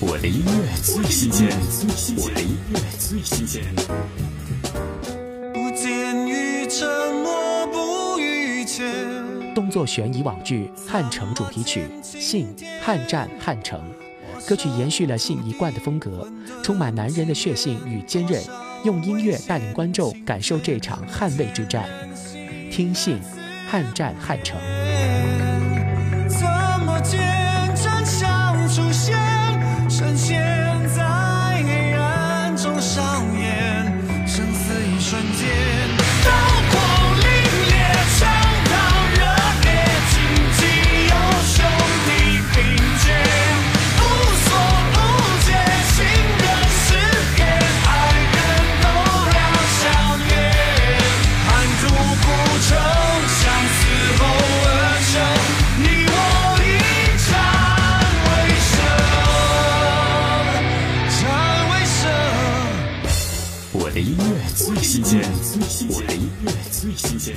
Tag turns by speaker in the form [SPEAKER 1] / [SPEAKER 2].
[SPEAKER 1] 我的音乐最新鲜，我的音乐最新鲜。
[SPEAKER 2] 不见于沉默，不语切。
[SPEAKER 3] 动作悬疑网剧《汉城》主题曲《信汉战汉城》，歌曲延续了信一贯的风格，充满男人的血性与坚韧，用音乐带领观众感受这场捍卫之战。听信汉战汉城。
[SPEAKER 2] 瞬间。
[SPEAKER 1] 我的音乐最新鲜，我的音乐最新鲜。